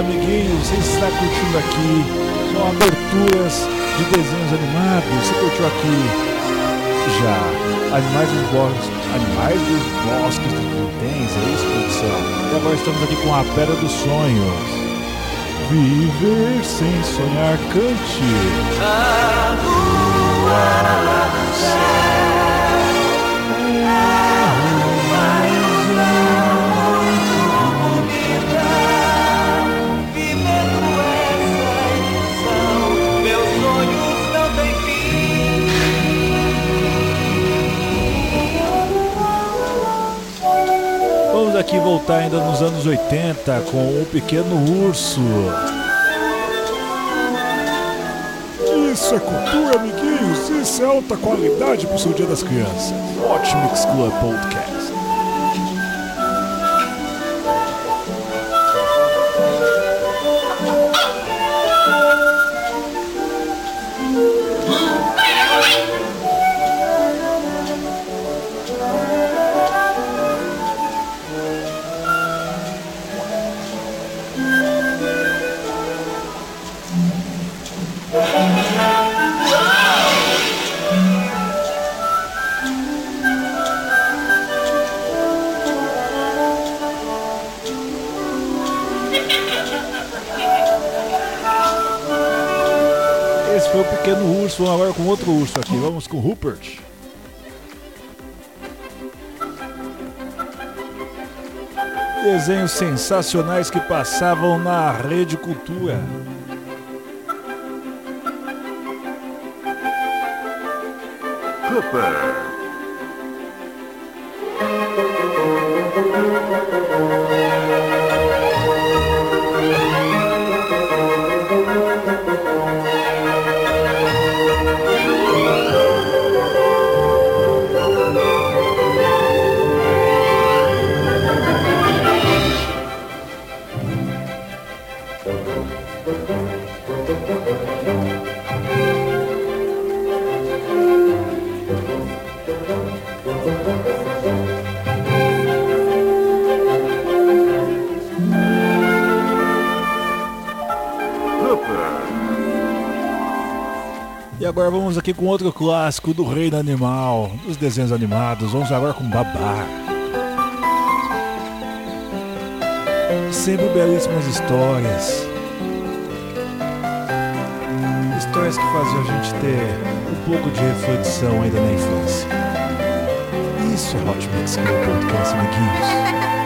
amiguinhos. Você está curtindo aqui? São aberturas de desenhos animados. Você curtiu aqui? Já Animais dos Bosques, Animais dos Bosques do Titãs, é isso, produção? E agora estamos aqui com a Pedra dos Sonhos. Viver sem sonhar, cante. A lua lá no céu aqui voltar ainda nos anos 80 com o Pequeno Urso. Isso é cultura, amiguinhos. Isso é alta qualidade pro seu Dia das Crianças. Hot Mix Club Podcast. Desenhos sensacionais que passavam na Rede Cultura. E aqui com outro clássico do reino animal, dos desenhos animados. Vamos agora com Babá. Sempre belíssimas histórias. Histórias que faziam a gente ter um pouco de reflexão ainda na infância. Isso é Hot Mix Club Podcast, amiguinhos.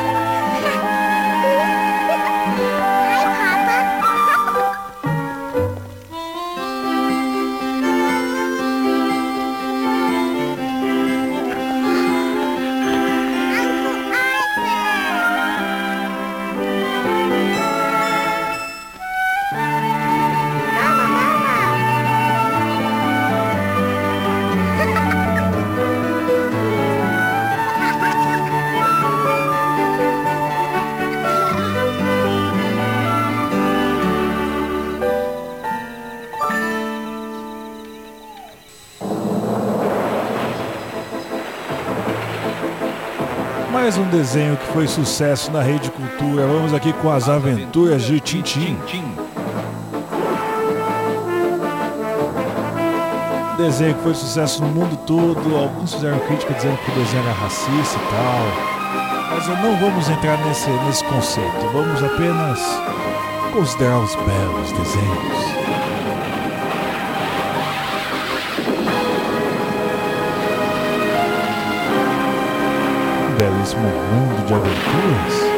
Mais um desenho que foi sucesso na Rede Cultura. Vamos aqui com as aventuras de Tintim. Desenho que foi sucesso no mundo todo. Alguns fizeram crítica dizendo que o desenho era racista e tal. Mas não vamos entrar nesse, nesse conceito. Vamos apenas considerar os belos desenhos. Belíssimo mundo de aventuras.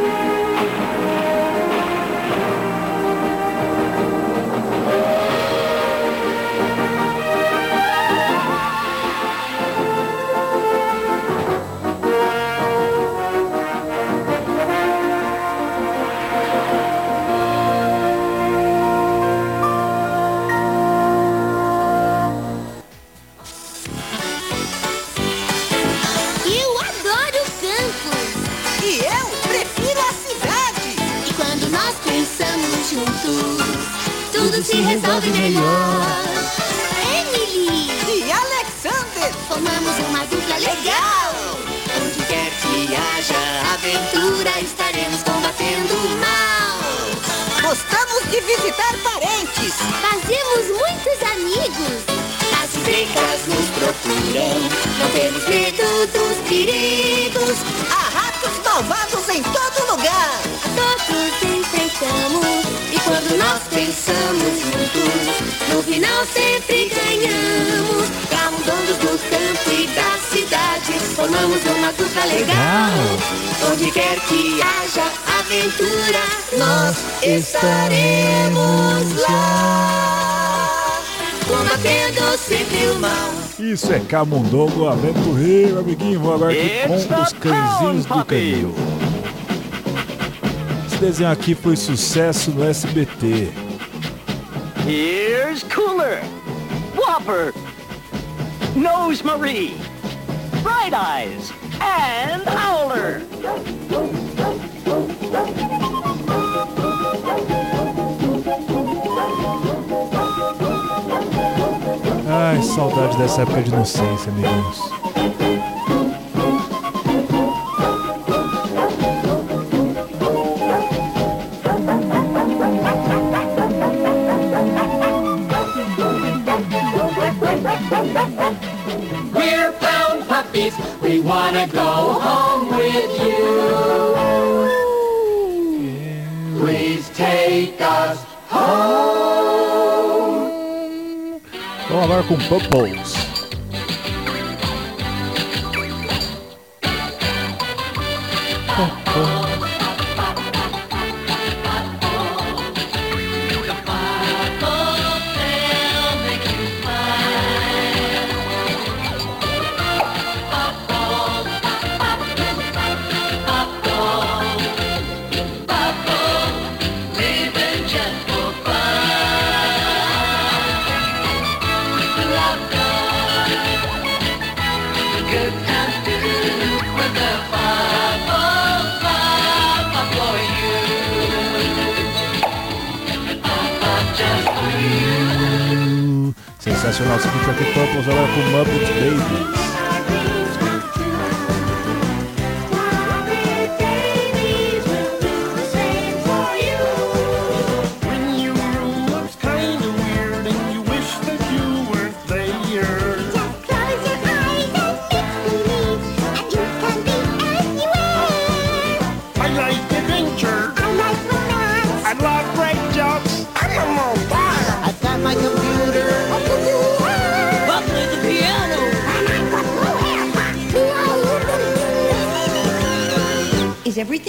Formamos uma dupla legal. Onde quer que haja aventura, nós estaremos lá. Combatendo sempre o mal. Isso é Camundongo Aventureiro, amiguinho. Vou agora aqui It's com os cãezinhos do canil. Esse desenho aqui foi sucesso no SBT. Here's Cooler, Whopper, Nose Marie, Bright Eyes, and Howler. Ai, saudade dessa época de inocência, amiguinhos. Agora com Bubbles. Sensacional, seguinte aqui Purples agora com Muppet Babies.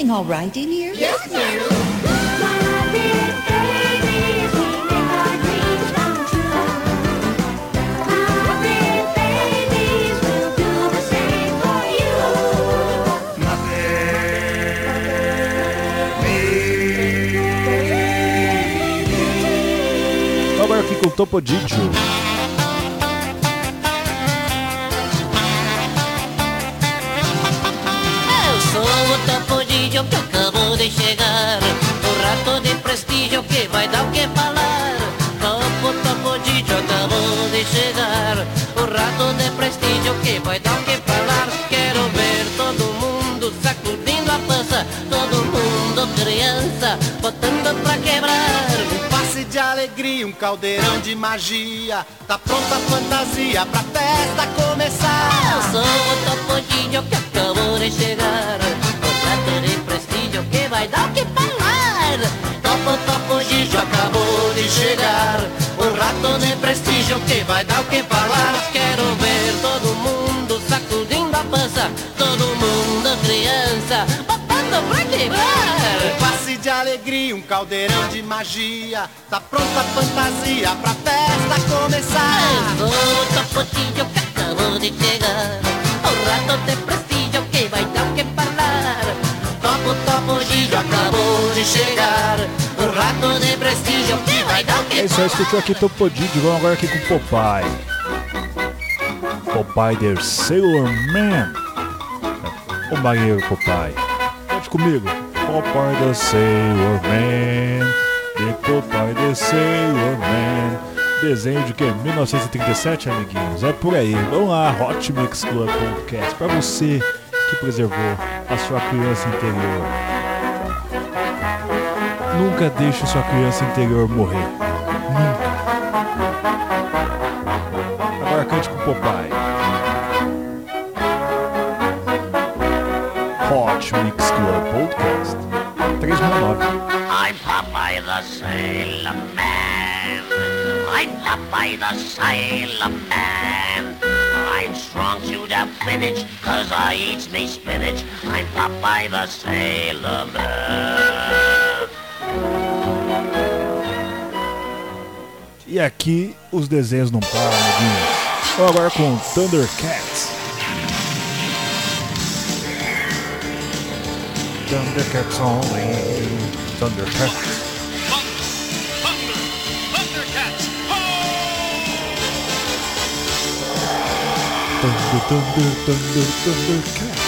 Everything all right in here? Yes, ma'am. Agora aqui com Topodidio. Topodídio que acabou de chegar. O rato de prestígio que vai dar o que falar. Topo Topodídio acabou de chegar. O rato de prestígio que vai dar o que falar. Quero ver todo mundo sacudindo a pança. Todo mundo criança botando pra quebrar. Um passe de alegria, um caldeirão de magia. Tá pronta a fantasia pra festa começar. Eu sou o Topodídio que acabou de chegar vai dar o que falar Topo Topodídio acabou de chegar O rato de prestígio que vai dar o que falar. Quero ver todo mundo sacudindo a pança Todo mundo criança botando pra quebrar Um passe de alegria, um caldeirão de magia. Tá pronta a fantasia pra festa começar. Eu sou o Topodídio que acabou de chegar O rato de prestígio acabou de chegar O rato de prestígio que vai dar que É isso aí, escutou aqui Topodidio. Vamos agora aqui com Popeye. Popeye the Sailor Man. O marinheiro Popeye. Cante comigo. Popeye the Sailor Man. The Popeye the Sailor Man. Desenho de que? 1937, amiguinhos? É por aí. Vamos lá, Hot Mix Club Podcast. Pra você que preservou a sua criança interior. Nunca deixe sua criança interior morrer. Nunca. Agora cante com Popeye. Hot Mix Club Podcast 369. I'm Popeye the Sailor Man. I'm Popeye the Sailor Man. I'm strong to the finish, cause I eats me spinach. I'm Popeye the Sailor Man. E aqui os desenhos não param, amiguinhos. Vamos agora com Thundercats. Thundercats only. Thundercats. Thunder, thunder, thunder, Thundercats. Thundercats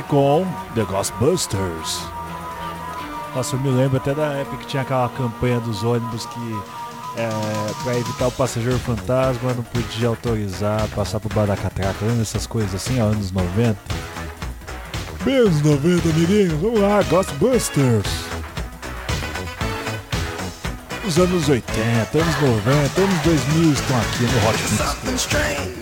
com The Ghostbusters. Nossa, eu me lembro até da época que tinha aquela campanha dos ônibus que é, para evitar o passageiro fantasma não podia autorizar passar por bar da catraca, lembra essas coisas assim, ó, anos 90? Bem anos 90, amiguinhos, vamos lá, Ghostbusters! Os anos 80, anos 90, anos 2000 estão aqui no Hot Mix.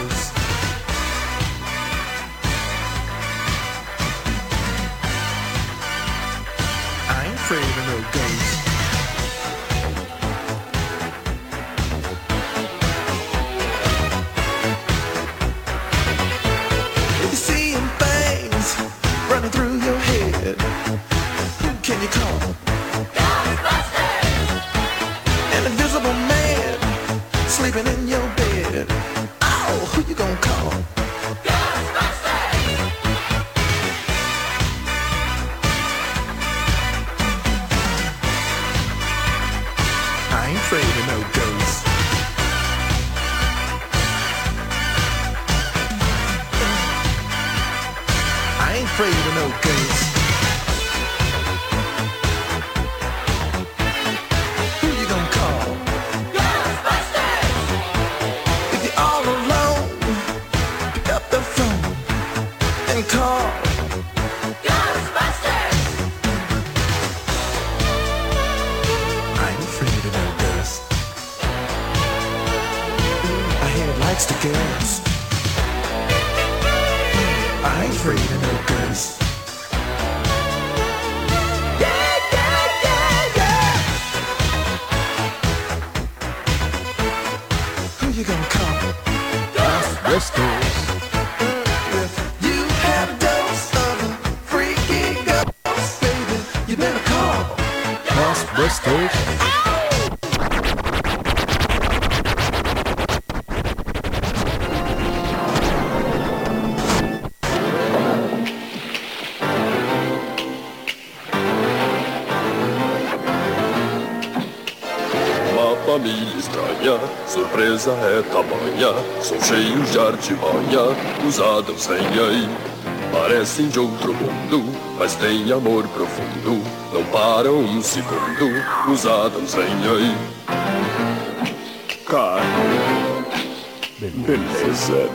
Surpresa é tamanha. São cheios de artimanha, usados sem aí. Parecem de outro mundo, mas têm amor profundo. Não param um segundo, os Adams vêm aí. Cara, beleza.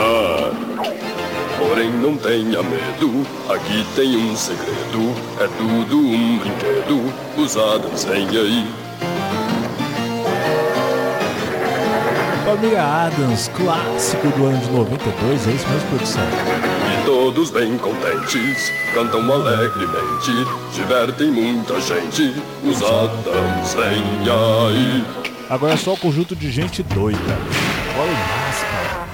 Ah, porém não tenha medo, aqui tem um segredo. É tudo um brinquedo, os Adams vêm Família Adams, clássico do ano de 92, é isso mesmo, produção? E todos bem contentes, cantam alegremente, divertem muita gente, os Adams vêm aí. Agora é só o conjunto de gente doida. Olha o máscara.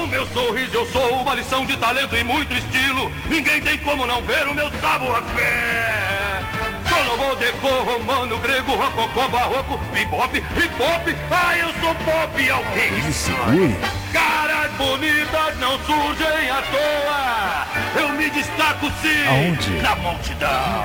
O meu sorriso, eu sou uma lição de talento e muito estilo. Ninguém tem como não ver o meu savoir-faire. Solomon, decor, romano, grego, rococó, barroco, bebop, hip hop. Ah, eu sou pop Ele segure. Caras bonitas não surgem à toa. Eu me destaco sim Aonde? na multidão.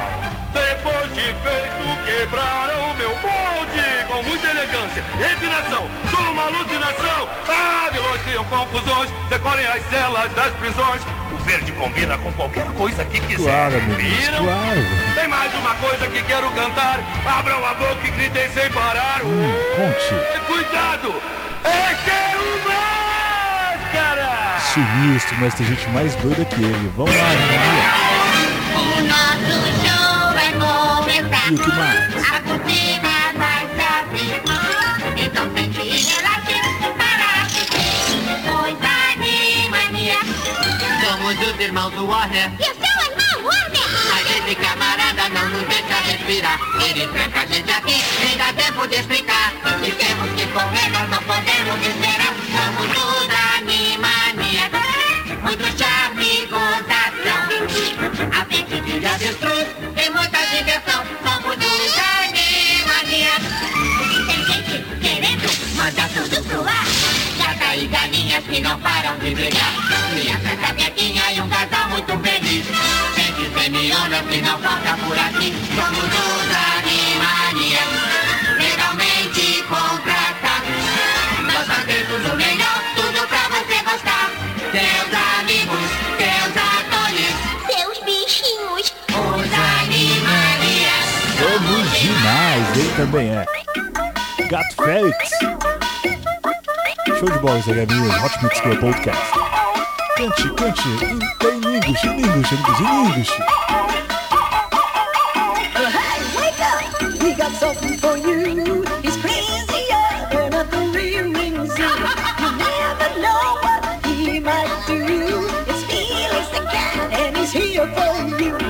Depois de feito, quebraram o meu molde com muita elegância, refinação, sou uma alucinação. Ah, vilões criam confusões, decorem as celas das prisões. Verde combina com qualquer coisa que quiser. Claro, Viram? claro. Tem mais uma coisa que quero cantar. Abram a boca e gritem sem parar. Hum, conte. Cuidado! Esse é o máscara! Sinistro, mas tem gente mais doida que ele. Vamos lá, Maria. O nosso show vai começar. E o que mais? Somos os irmãos do Warner. E o seu irmão, Warner? Mas esse camarada não nos deixa respirar. Ele tranca a gente aqui, nem dá tempo de explicar. E temos que correr, nós não podemos esperar. Somos os Animania. Muito charme e gozação. A frente de avestruz tem muita diversão. Somos os Animania. Tem gente querendo Manda tudo pro ar. Gata e galinhas que não param de brigar. Criança capetinha e semiona que não falta por aqui. Somos os Animania. Legalmente contratados. Nós fazemos o melhor, tudo pra você gostar. Teus amigos, teus atores, seus bichinhos. os Animanias. Somos demais, ele também é. Gato Félix. Show de bola, Zé Gabriel. Hot Mix Club Podcast. Cante, cante. Em, em English, em English, We got something for you. He's crazier than a three-ring zoo. You never know what he might do. It's Felix the cat, and he's here for you.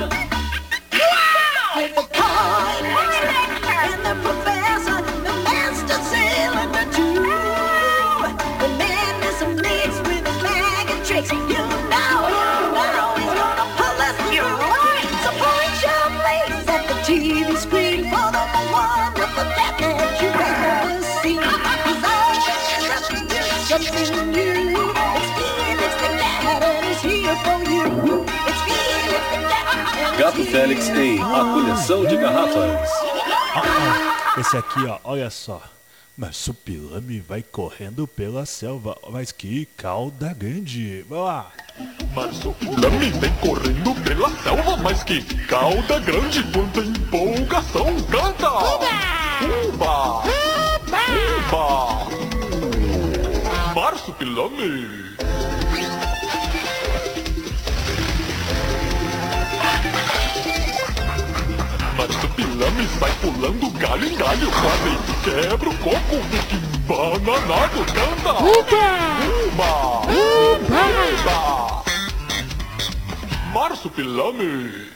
Gato Félix here em A Coleção de Garrafas. Ah, ah, esse aqui, ó, olha só. Mas o pilame vai correndo pela selva. Mas que cauda grande. Vai lá. Mas o Pilame vem correndo pela selva, mas que cauda grande, quanta empolgação, canta! Uba! Uba! Marsupilame! Marsupilame sai pulando galho em galho, quase quebra o coco, fica embananado, canta! Uba! Uba! Uba! Marsupilame!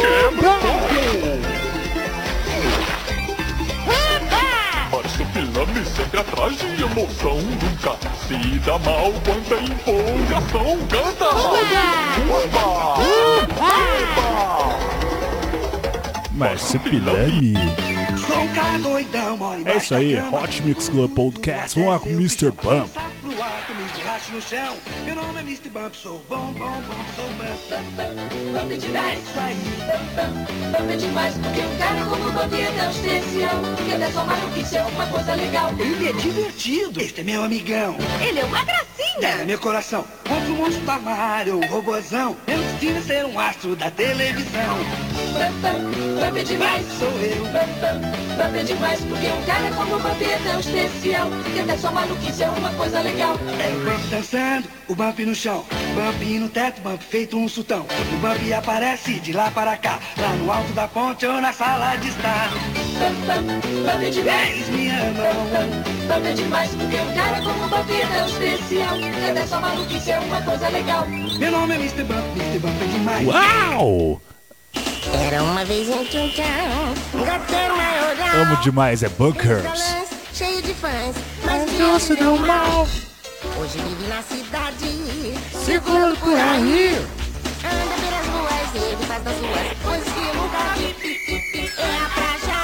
Quebra o coco! Marsupilame sempre atrás de emoção Nunca se dá mal quanta empolgação Canta! Uba! Uba! Sou um cara doidão, mole. É isso aí, Hot Mix Club Podcast. Vamos lá com o Mr. Bump. Baixo no chão. Meu nome é Mr. Bump, sou bom, bom, bom, sou Bump. Bump demais. Isso aí. Bump é demais, porque um cara como o Bump é tão especial. Que até só maluquice é uma coisa legal. Ele é divertido. Este é meu amigão. Ele é uma gracinha. É, meu coração. Contra o monstro do armário, o robozão. Meu destino é ser um astro da televisão. Bump é demais. Sou eu. Bump é demais, porque um cara como o Bump é tão especial. Que até só maluquice é uma coisa legal. É o Bump dançando, o Bump no chão. Bump no teto, Bump feito um sultão. O Bump aparece de lá para cá. Lá no alto da ponte ou na sala de estar. Bump é demais. Eles me amam. Bump é demais, porque um cara como o Bump é tão especial. Que até só maluquice é uma coisa legal. Meu nome é Mr. Bump, Mr. Bump é demais. Uau! Era uma vez em Tchutchão, um gateiro maior. Amo demais, é Bunkers. Cheio de fãs, mas Doce do mal. Hoje vive na cidade, Seguro por aí. anda pelas ruas, ele faz das ruas coisas que nunca vi. É a praia,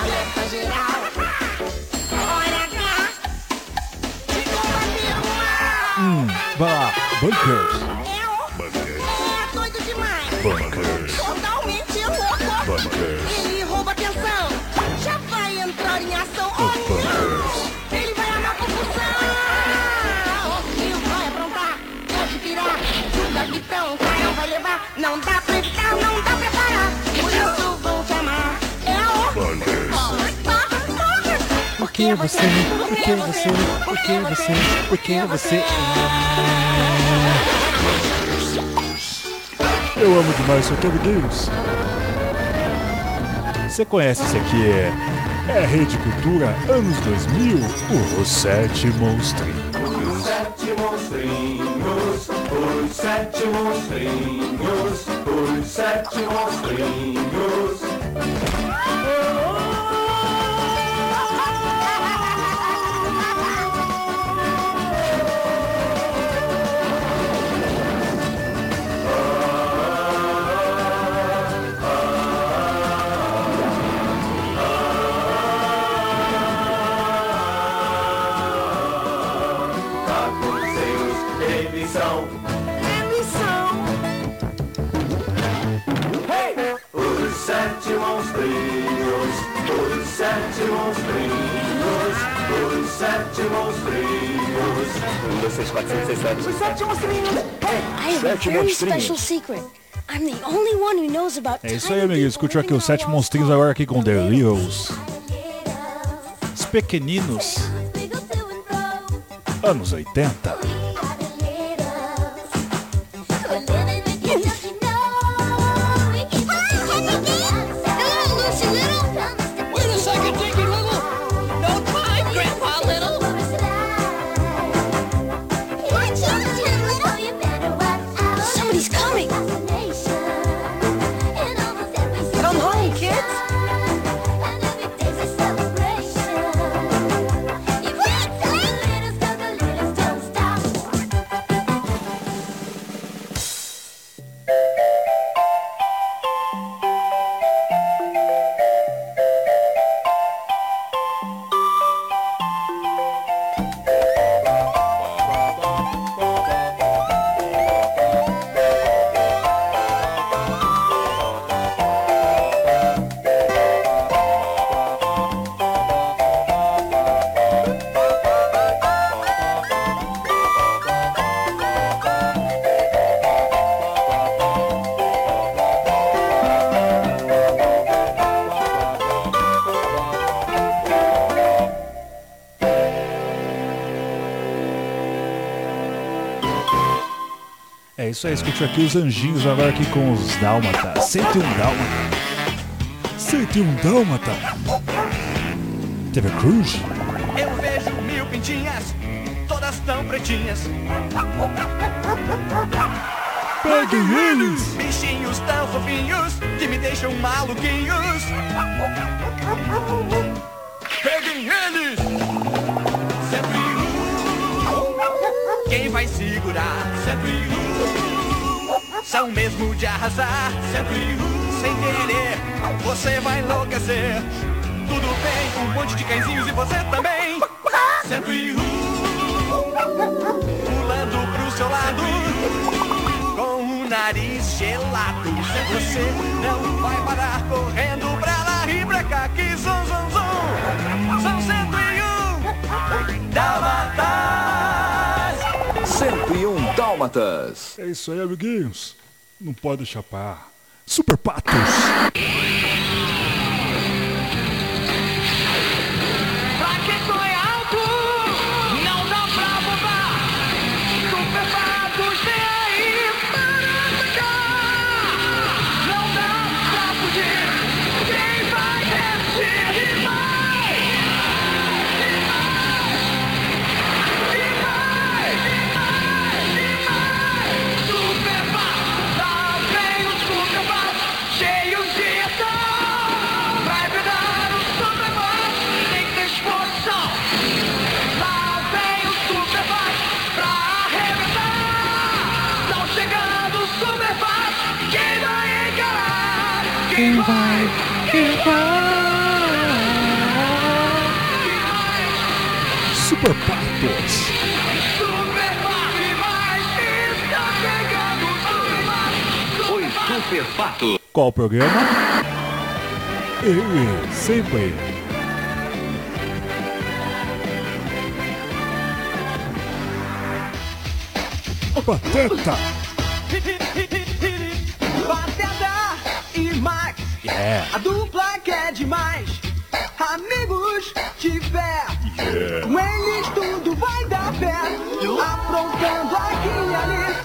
alerta geral. Olha cá, chegou uma Hum, vai lá, Bunkers. Não dá pra evitar. Não dá pra parar. Por isso vão te amar. É o Bunkers. Por que você? Por que você? Por que você? Por que você? Eu amo demais isso aqui, amiguinhos. Você conhece isso aqui? É, é Rede Cultura, anos 2000, os Sete Monstrinhos. Os sete monstrinhos, os sete monstrinhos, os sete monstrinhos. Monstrinhos, os sete monstrinhos, os sete monstrinhos. Um, dois, três, quatro, cinco, seis, sete. Os sete monstrinhos. I have a Sete very monstrinhos. special secret. I'm the only one who knows about É isso aí, amiguinhos. Curtiu aqui os Sete Monstrinhos agora aqui com The Littles. Os pequeninos. Anos 80. Aí, escutou aqui os anjinhos agora aqui com os Dálmata. 101 Dálmata. 101 Dálmata. TV Cruz. Eu vejo mil pintinhas, todas tão pretinhas. Peguem eles! Bichinhos tão fofinhos, que me deixam maluquinhos. Peguem eles! Sempre um. Quem vai segurar? são mesmo de arrasar. Sempre um. Sem querer, você vai enlouquecer. Tudo bem, um monte de cãezinhos e você também. Sempre um. Pulando pro seu lado. Com o nariz gelado. Você não vai parar correndo pra lá e pra cá. Que zum, zum, zum. São 101 Dálmatas. 101 Dálmatas. É isso aí, amiguinhos. Não pode chapar. Super Patos. Qual o programa? Ele, sempre. O Pateta. Pateta e Max, Yeah. a dupla que é demais. Amigos tiver, com eles tudo vai dar pé. Aprontando aqui e ali,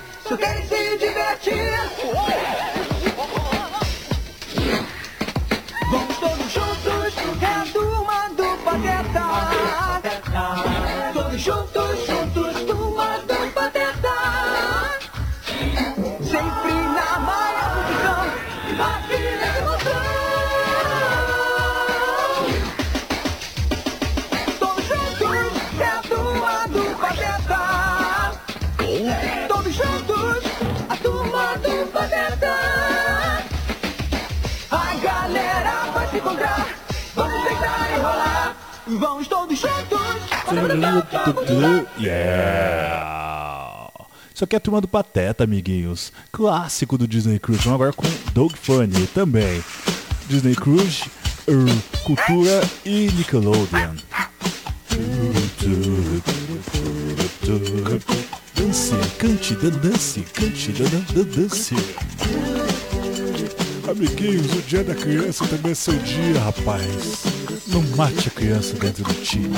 Isso aqui é a turma do Pateta, amiguinhos. Clássico do Disney Cruise. Vamos agora com Doug Funny também. Disney Cruise, er, Cultura e Nickelodeon. Dance, cante, dan- dance, cante, dan- dan- dan- dance. Amiguinhos, o dia da criança também é seu dia, rapaz. Não mate a criança dentro do time.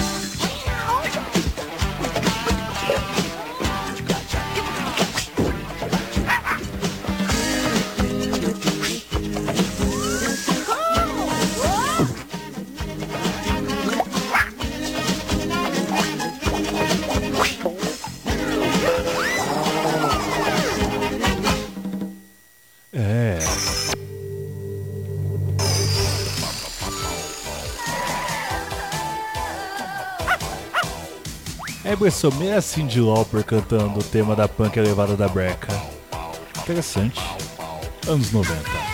Impressão meio a Cyndi Lauper cantando o tema da punk elevada da breca. Interessante. Anos 90.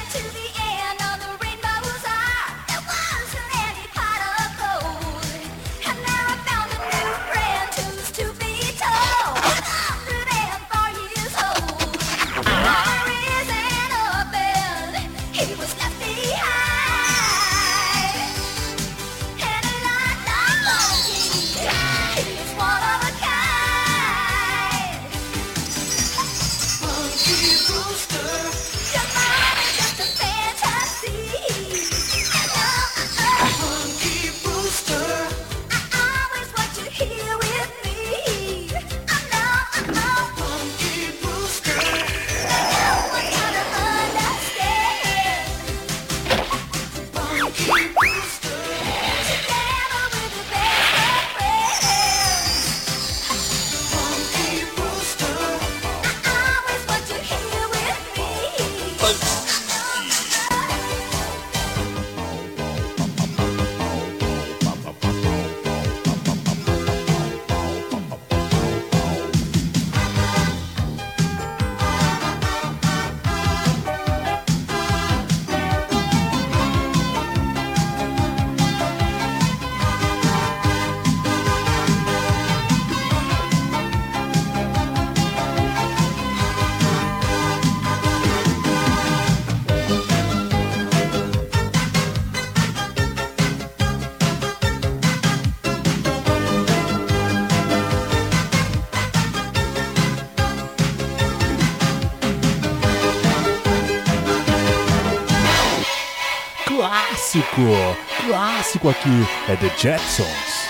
Clássico, clássico aqui é The Jetsons.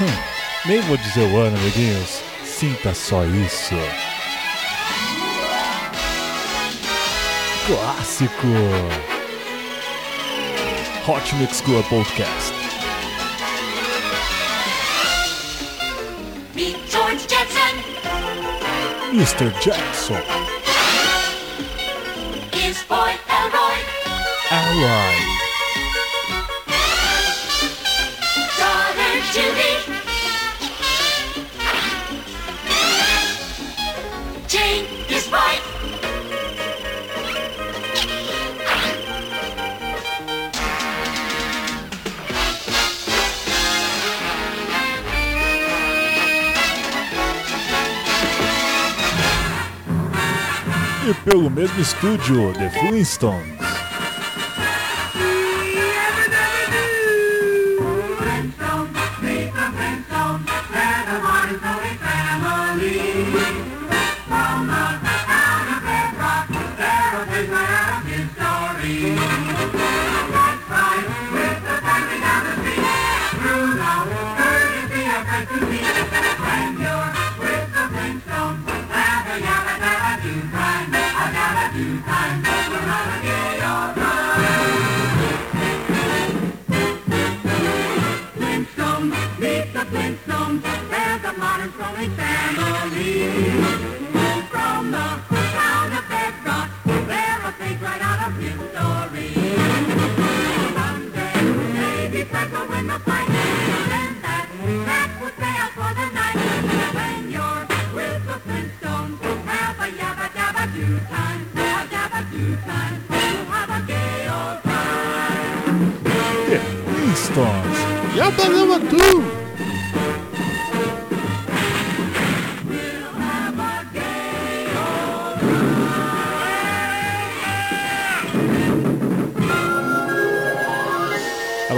Hum, nem vou dizer o ano, amiguinhos. Sinta só isso. Clássico. Hot Mix Club Podcast. Meet George Jetson, Mr. Jackson, his boy Elroy, Ally, e pelo mesmo estúdio, The Flintstones. Family. From the town of Bedrock, they're a right out of Missouri. Maybe will that, that will for the night. When you're with the Flintstones, have a time. Time. You'll have a gay old time. Yeah, Flintstones.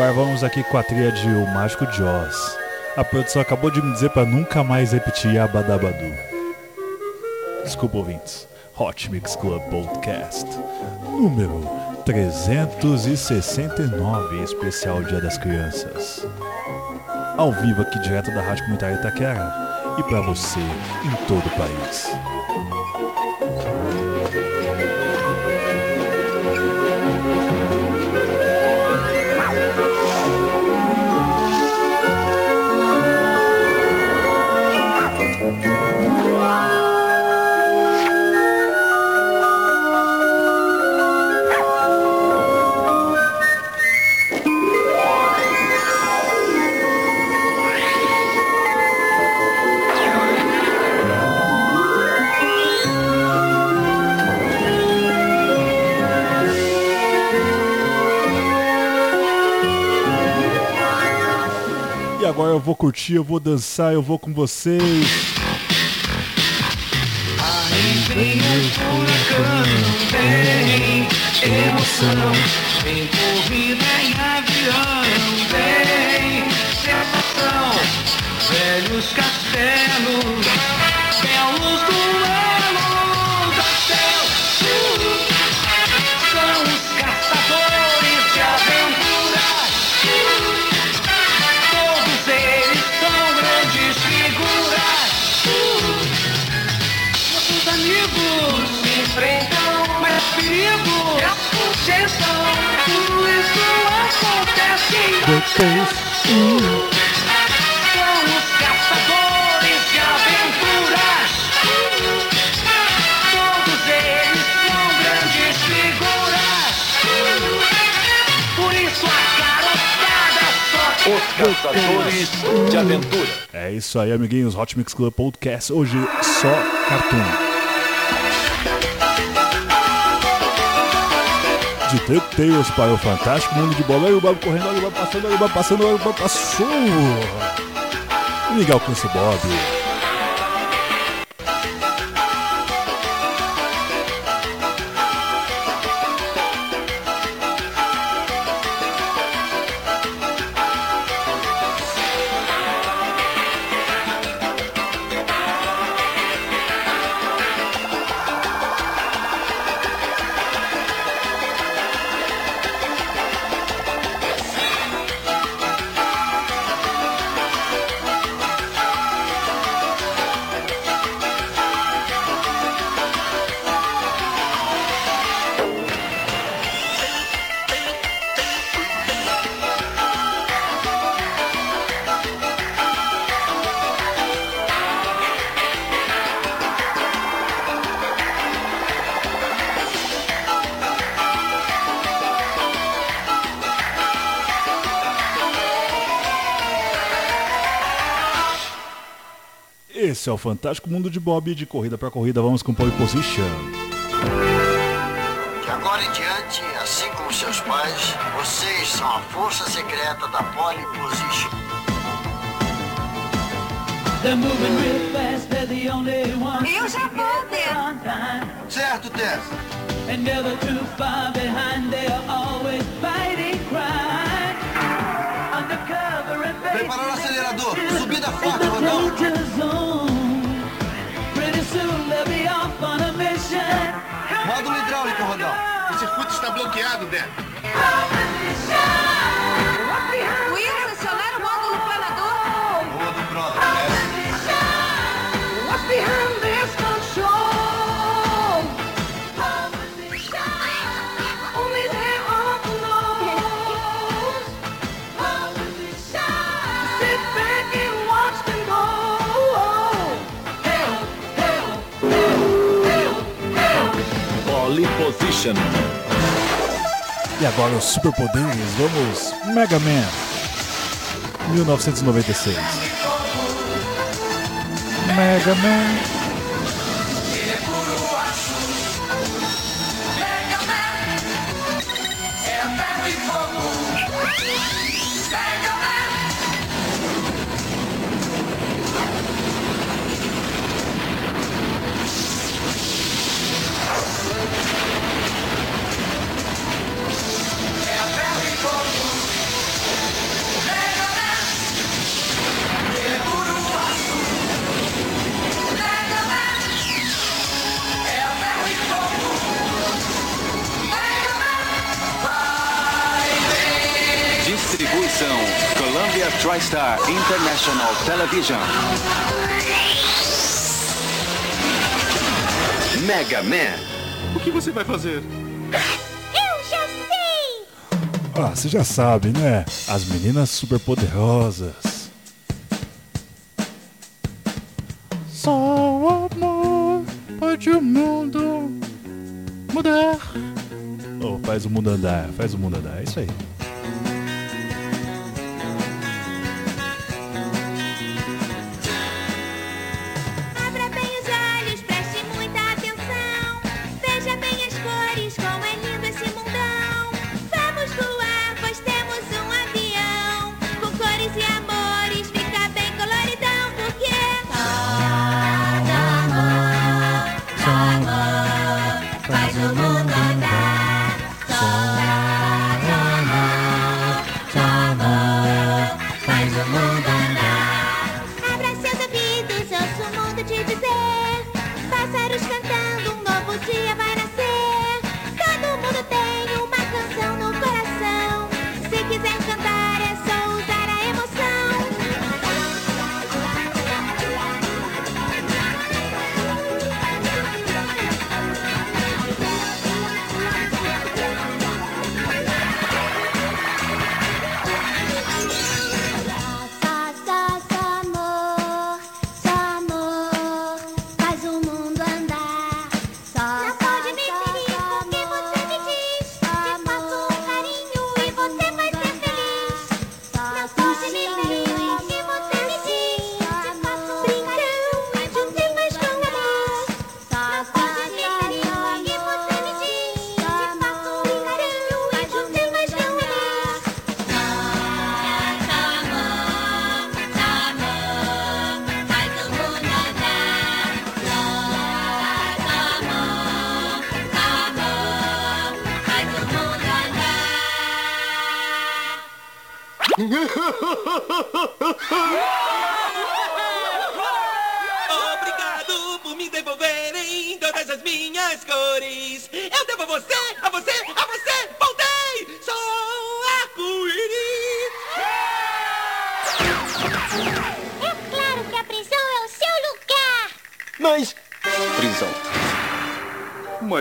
Agora vamos aqui com a trilha de O Mágico de Oz. A produção acabou de me dizer para nunca mais repetir Yabadabadu. Desculpa, ouvintes. Hot Mix Club Podcast. Número 369, especial Dia das Crianças. Ao vivo aqui direto da Rádio Comunitária Itaquera e para você em todo o país. Eu vou curtir, eu vou dançar, eu vou com vocês. Furacão, emoção, corrida São os caçadores de aventuras. Todos eles são grandes figuras. Por isso a garotada só Os Caçadores de Aventura. É isso aí, amiguinhos. Hot Mix Club Podcast. Hoje só cartoon. De DuckTales para o fantástico mundo de bola. Olha o Bob correndo, olha o Bob passando, olha o Bob passando, olha o Bob passou. Alcança o Bob. Esse é o Fantástico Mundo de Bob. De corrida para corrida, vamos com Pole Position. De agora em diante, assim como seus pais, vocês são a força secreta da Pole Position. Eu já vou, Tess. Certo, Tess. And never too far behind, they are always fighting crime. Undercover and Preparar o acelerador. Subida forte, Rodão. Módulo hidráulico, Rodão. O circuito está bloqueado, Dan. Will, acionar o módulo E agora os superpoderes, vamos Mega Man 1996 Mega Man TriStar International Television. Mega Man. O que você vai fazer? Eu já sei. Ah, você já sabe, né? As meninas superpoderosas Só o amor pode o mundo mudar Oh, faz o mundo andar, faz o mundo andar, é isso aí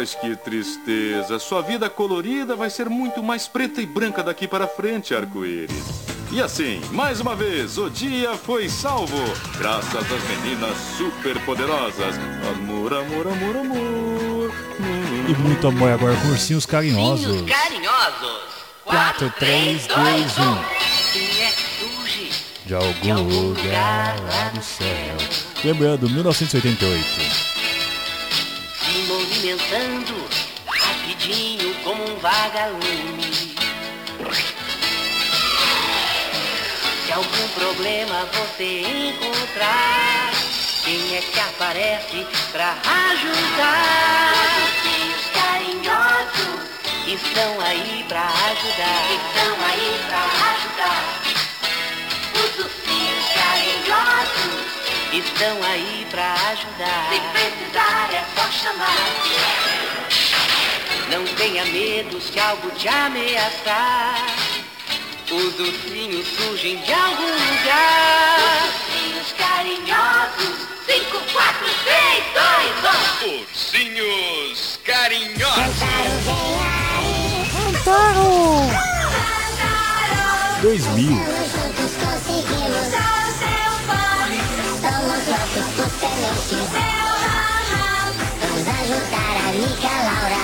Mas que tristeza. Sua vida colorida vai ser muito mais preta e branca daqui para frente, arco-íris. E assim, mais uma vez, o dia foi salvo. Graças às meninas superpoderosas. Amor, amor, amor, amor. E muito amor agora com ursinhos carinhosos carinhosos. 4, 3, 2, 1 Quem é que surge? De algum lugar lá do céu. Lembrando, 1988. Movimentando rapidinho como um vagalume. Se algum problema você encontrar, quem é que aparece pra ajudar? Os carinhosos estão aí pra ajudar. Estão aí pra ajudar. Os carinhosos estão aí pra ajudar. Se precisar é só chamar. Não tenha medo se algo te ameaçar. Os ursinhos surgem de algum lugar. Ursinhos carinhosos. 5, 4, 3, 2, 1. Ursinhos carinhosos. Cantaram! 2000. Por sementes. Vamos ajudar a Mica Laura.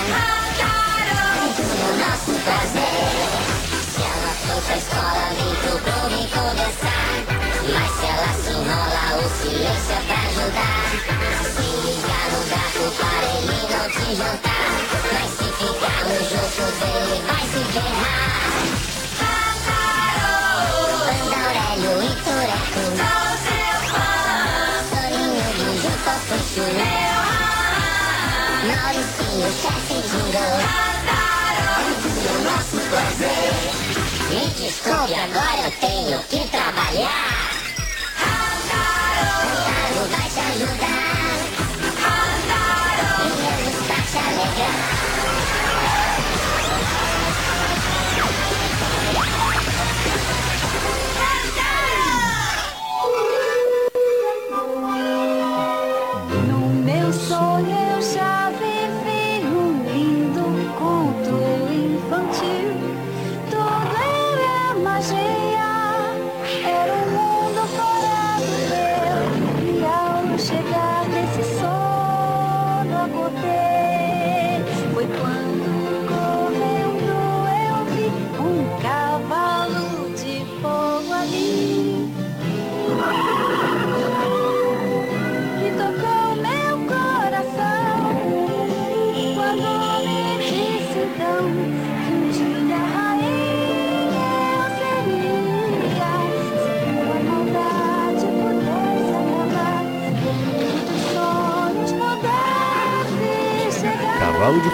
No nosso prazer. Se ela for pra escola, vem pro clube conversar. Mas se ela se enrola, o silêncio é pra ajudar. Se ligar no gato para ele não te jantar. Mas se ficarmos juntos, ele vai se ferrar. Mauricinho, chefe Jingle No nosso prazer Me desculpe, agora eu tenho que trabalhar Cantaro vai te ajudar E mesmo pra te alegrar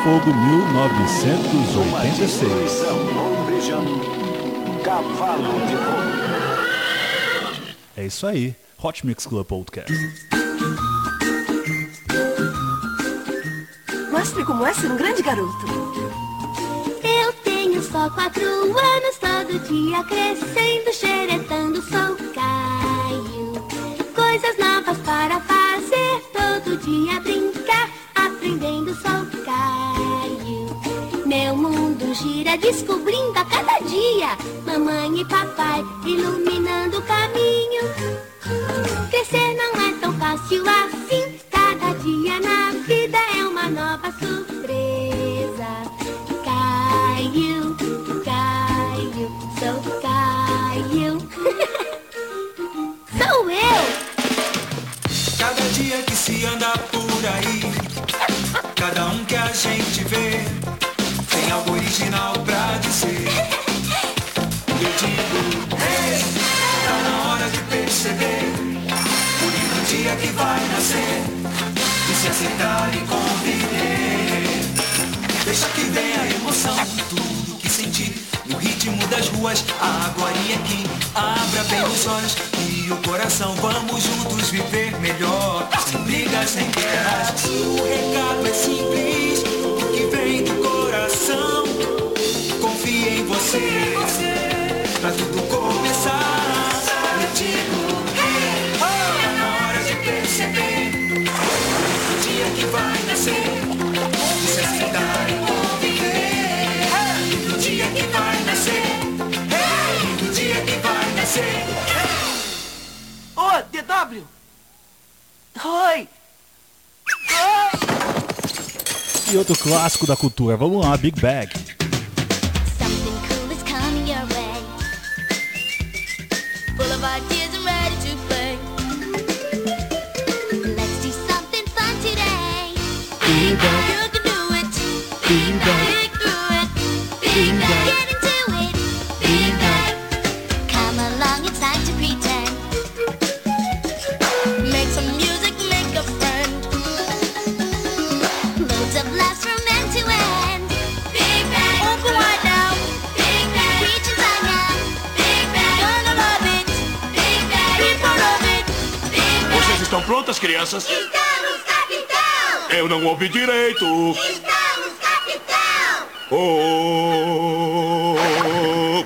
De Fogo 1986. Cavalo de Fogo. É isso aí. Hot Mix Club Podcast. Mostre como é ser um grande garoto. Eu tenho só quatro anos, todo dia crescendo, xeretando, sou Caio. Coisas novas para fazer, descobrindo a viver melhor. Sem brigas, sem guerras. O recado é simples, o que vem do coração. Confie em você, pra tudo começar. Eu digo, hey, tá na hora de perceber o dia que vai nascer. E se e conviver. O dia que vai nascer. O dia que vai nascer. Ô, DW! Oi! E outro clássico da cultura. Vamos lá, Big Bag. Ouvi direito. Estamos, capitão! Oh,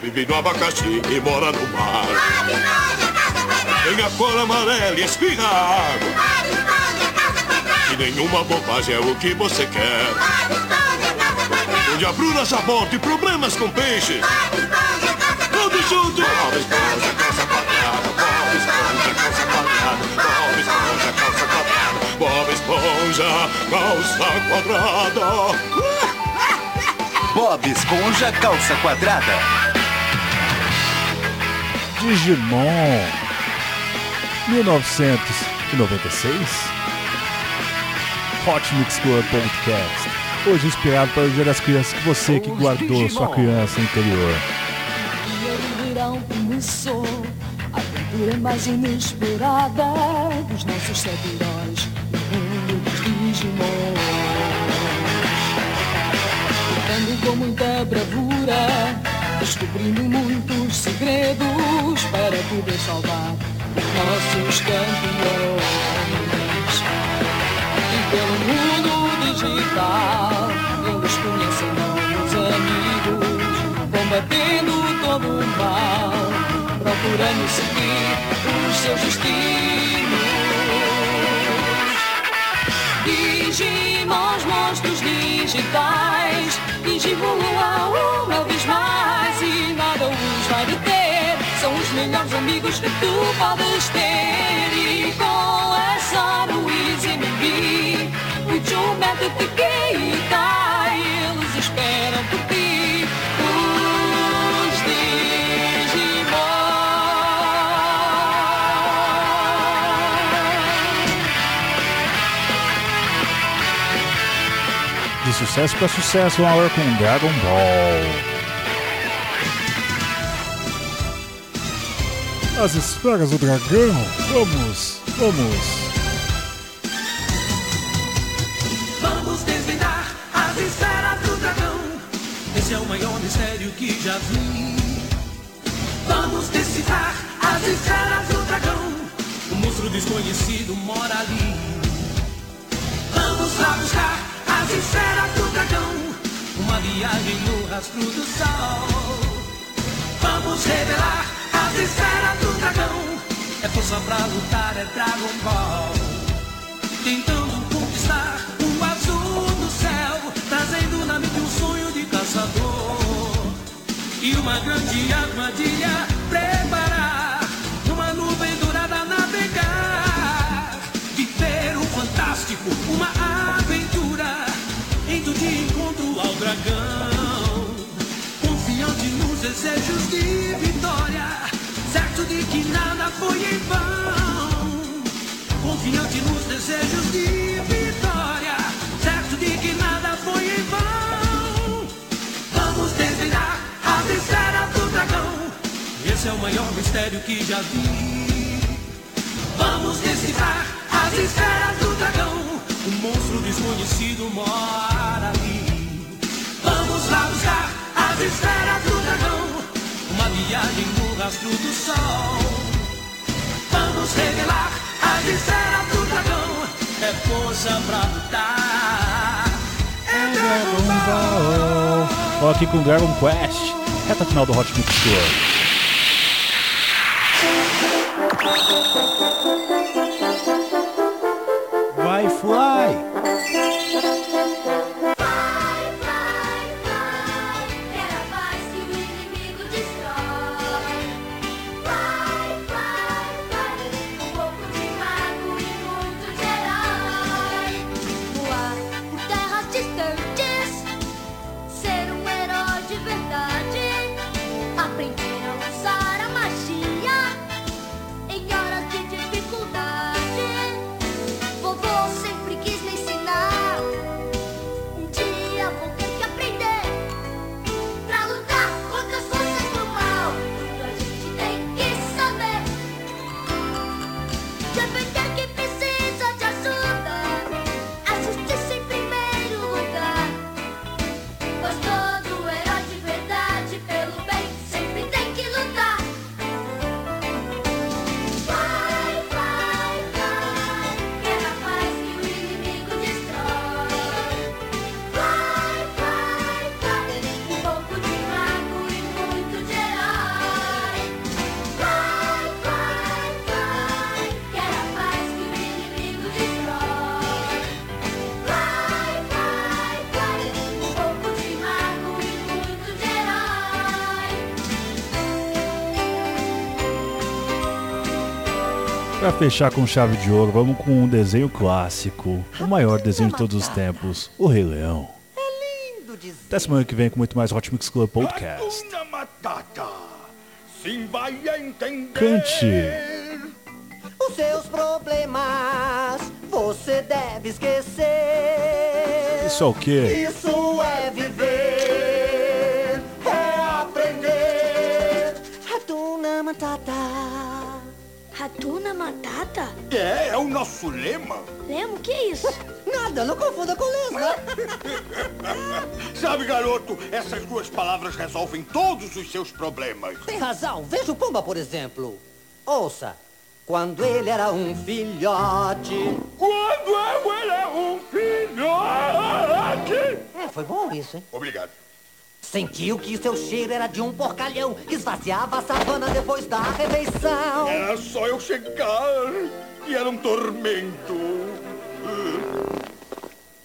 vive no abacaxi e mora no mar. Tem a cor amarela e espirra água. E nenhuma bobagem é o que você quer. Onde a Bruna sabota e problemas com peixe. Todos juntos. Calça quadrada. Esponja, calça quadrada. Bob Esponja Calça Quadrada. Digimon. 1996 Hot Mix Club Podcast. Hoje inspirado para o Dia das Crianças que você que guardou sua criança interior. E A aventura mais inesperada Dos nossos sete heróis Digimons Lutando com muita bravura Descobrindo muitos segredos Para poder salvar os nossos campeões. E pelo mundo digital Eles conhecem novos amigos Combatendo todo o mal Procurando seguir os seus destinos Digimons, monstros digitais. Digivoam uma vez mais E nada os vai deter. São os melhores amigos que tu podes ter. E com a Saru e Zenbi O Joe, Method, Tiki e Tai Eles esperam por sucesso para sucesso, uma hora com Dragon Ball As esferas do dragão Vamos, vamos Vamos desvendar as esferas do dragão. Esse é o maior mistério que já vi. Vamos decifrar as esferas do dragão. O monstro desconhecido mora ali. Vamos lá buscar as esferas do dragão. Uma viagem no rastro do sol. Vamos revelar as esferas do dragão. É força pra lutar, é Dragon Ball. Tentando conquistar o azul do céu, trazendo na mente um sonho de caçador. E uma grande armadilha desejos de vitória, certo de que nada foi em vão. Confiante nos desejos de vitória, certo de que nada foi em vão. Vamos desvendar as esferas do dragão. Esse é o maior mistério que já vi. Vamos decifrar as esferas do dragão. Um monstro desconhecido mora ali. Vamos lá buscar as esferas do. Uma viagem no rastro do sol. Vamos revelar as esferas do dragão. É força pra lutar. É Dragon Ball. Ó, aqui com Dragon Quest Reta final do Hot Mix Club fechar com chave de ouro, vamos com um desenho clássico, o maior desenho de todos os tempos, O Rei Leão. Até semana que vem com muito mais Hot Mix Club Podcast. Hakuna Matata. Sim, vai entender. Cante. Os seus problemas você deve esquecer. Isso é o quê? Isso é viver, é aprender. Hatuna Matata. Ratuna Matata? É, é o nosso lema. Lemo, que é isso? Nada, não confunda com lesma. Sabe, garoto, essas duas palavras resolvem todos os seus problemas. Tem razão. Veja o Pumba, por exemplo. Ouça. Quando ele era um filhote. Quando eu era um filhote. É, foi bom isso, hein? Obrigado. Sentiu que seu cheiro era de um porcalhão que esvaziava a savana depois da refeição. Era só eu chegar e era um tormento.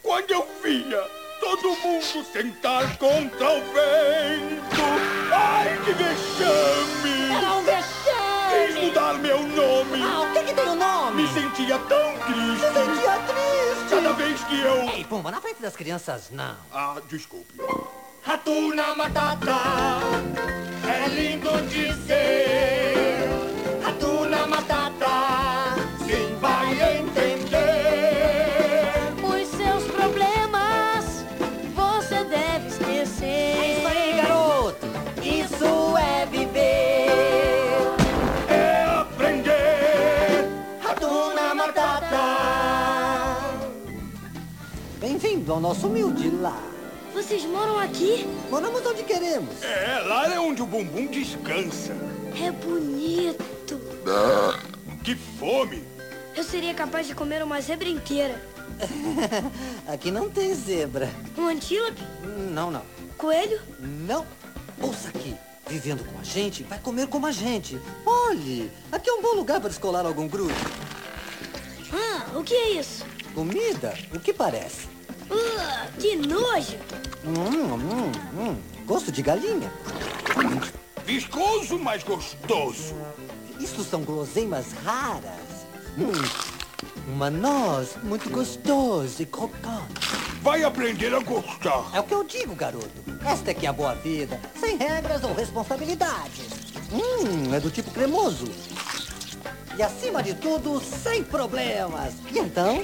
Quando eu via todo mundo sentar contra o vento. Ai, que vexame! Era um vexame! Quis mudar meu nome. Ah, o que que tem o nome? Me sentia tão triste. Se sentia triste. Cada vez que eu... Ei, Pumba, na frente das crianças, não. Ah, desculpe. Ratuna Matata, é lindo dizer. Ratuna Matata, Bem-vindo ao nosso humilde lar. Vocês moram aqui? Moramos onde queremos. É, lá é onde o bumbum descansa. É bonito. Que fome! Eu seria capaz de comer uma zebra inteira. Aqui não tem zebra. Um antílope? Não, não. Coelho? Não. Ouça aqui. Vivendo com a gente, vai comer como a gente. Olhe, aqui é um bom lugar para escolar algum grupo. Ah, o que é isso? Comida? O que parece? Uh, que nojo! Hum, hum, hum. Gosto de galinha. Viscoso, mas gostoso. Isso são guloseimas raras. Hum, uma noz muito gostosa e crocante. Vai aprender a gostar. É o que eu digo, garoto. Esta é que é a boa vida, sem regras ou responsabilidades. Hum, é do tipo cremoso. E acima de tudo, sem problemas. E então?